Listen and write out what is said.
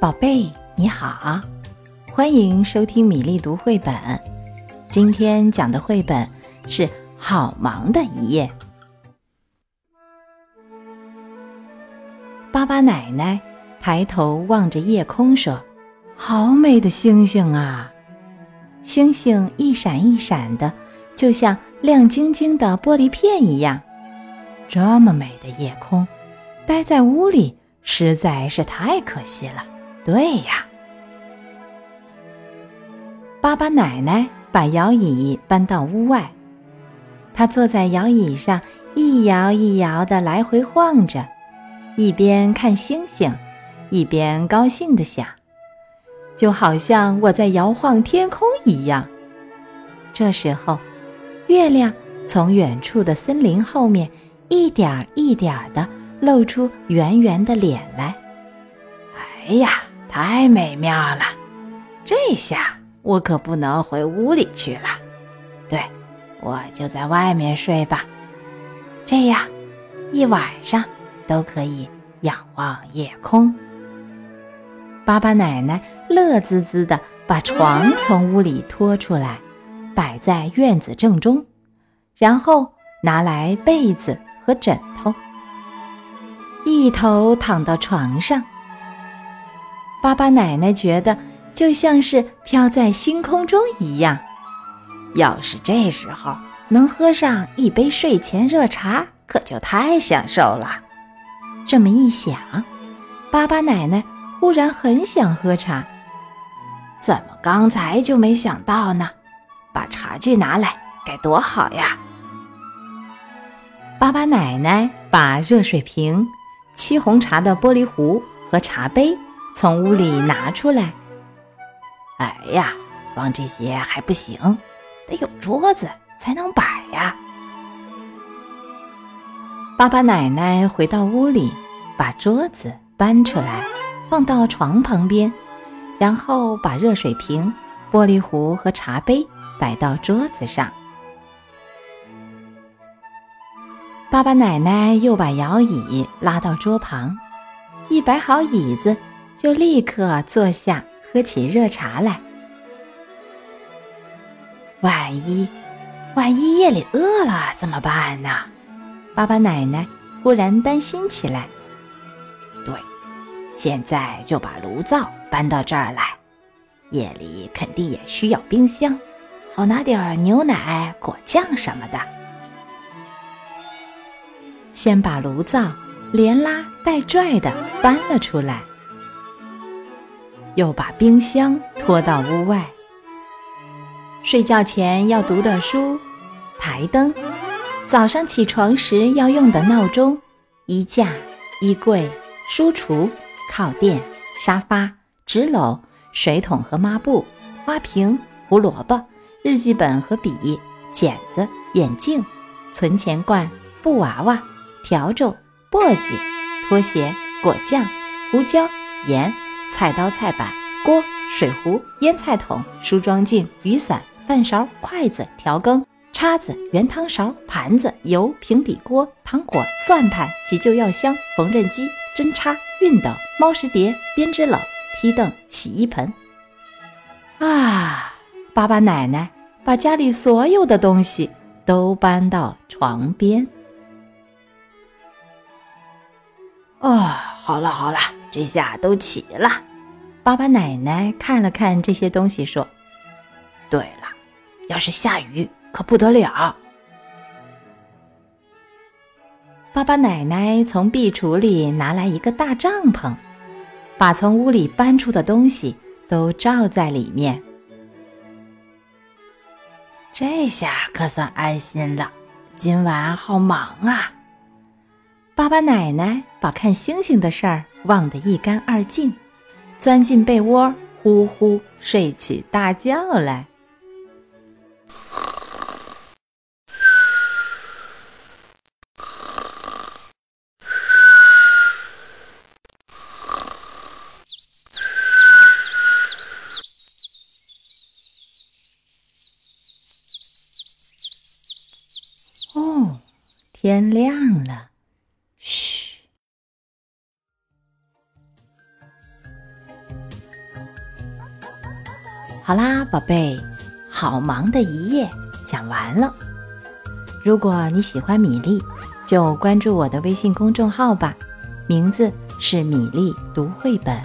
宝贝，你好，欢迎收听米粒读绘本。今天讲的绘本是《好忙的一夜》。巴巴奶奶抬头望着夜空说：“好美的星星啊！星星一闪一闪的，就像亮晶晶的玻璃片一样。这么美的夜空，待在屋里实在是太可惜了。”对呀，巴巴奶奶把摇椅搬到屋外，她坐在摇椅上，一摇一摇的来回晃着，一边看星星，一边高兴的想，就好像我在摇晃天空一样。这时候，月亮从远处的森林后面一点一点的露出圆圆的脸来。哎呀！太美妙了，这下我可不能回屋里去了。对，我就在外面睡吧，这样一晚上都可以仰望夜空。巴巴奶奶乐滋滋的把床从屋里拖出来，摆在院子正中，然后拿来被子和枕头，一头躺到床上。巴巴奶奶觉得就像是飘在星空中一样。要是这时候能喝上一杯睡前热茶，可就太享受了。这么一想，巴巴奶奶忽然很想喝茶。怎么刚才就没想到呢？把茶具拿来，该多好呀！巴巴奶奶把热水瓶、沏红茶的玻璃壶和茶杯。从屋里拿出来。哎呀，光这些还不行，得有桌子才能摆呀。巴巴奶奶回到屋里，把桌子搬出来，放到床旁边，然后把热水瓶、玻璃壶和茶杯摆到桌子上。巴巴奶奶又把摇椅拉到桌旁，一摆好椅子。就立刻坐下喝起热茶来。万一，万一夜里饿了怎么办呢？巴巴奶奶忽然担心起来。对，现在就把炉灶搬到这儿来。夜里肯定也需要冰箱，好拿点牛奶、果酱什么的。先把炉灶连拉带拽的搬了出来。又把冰箱拖到屋外。睡觉前要读的书、台灯，早上起床时要用的闹钟、衣架、衣柜、书橱、靠垫、沙发、纸篓、水桶和抹布、花瓶、胡萝卜、日记本和笔、剪子、眼镜、存钱罐、布娃娃、笤帚、簸箕、拖鞋、果酱、胡椒、盐。菜刀、菜板、锅、水壶、腌菜桶、梳妆镜、雨伞、饭勺、筷子、调羹、叉子、圆汤勺、盘子、油、平底锅、糖果、算盘、急救药箱、缝纫机、针插、熨斗、猫食碟、编织篓、梯凳、洗衣盆。啊！爸爸奶奶把家里所有的东西都搬到床边。哦，好了好了。这下都齐了，爸爸奶奶看了看这些东西，说：“对了，要是下雨可不得了。”爸爸奶奶从壁橱里拿来一个大帐篷，把从屋里搬出的东西都罩在里面。这下可算安心了，今晚好忙啊！爸爸奶奶把看星星的事儿忘得一干二净，钻进被窝，呼呼睡起大觉来。哦，天亮了。好啦，宝贝，好忙的一夜讲完了。如果你喜欢米粒，就关注我的微信公众号吧，名字是米粒读绘本。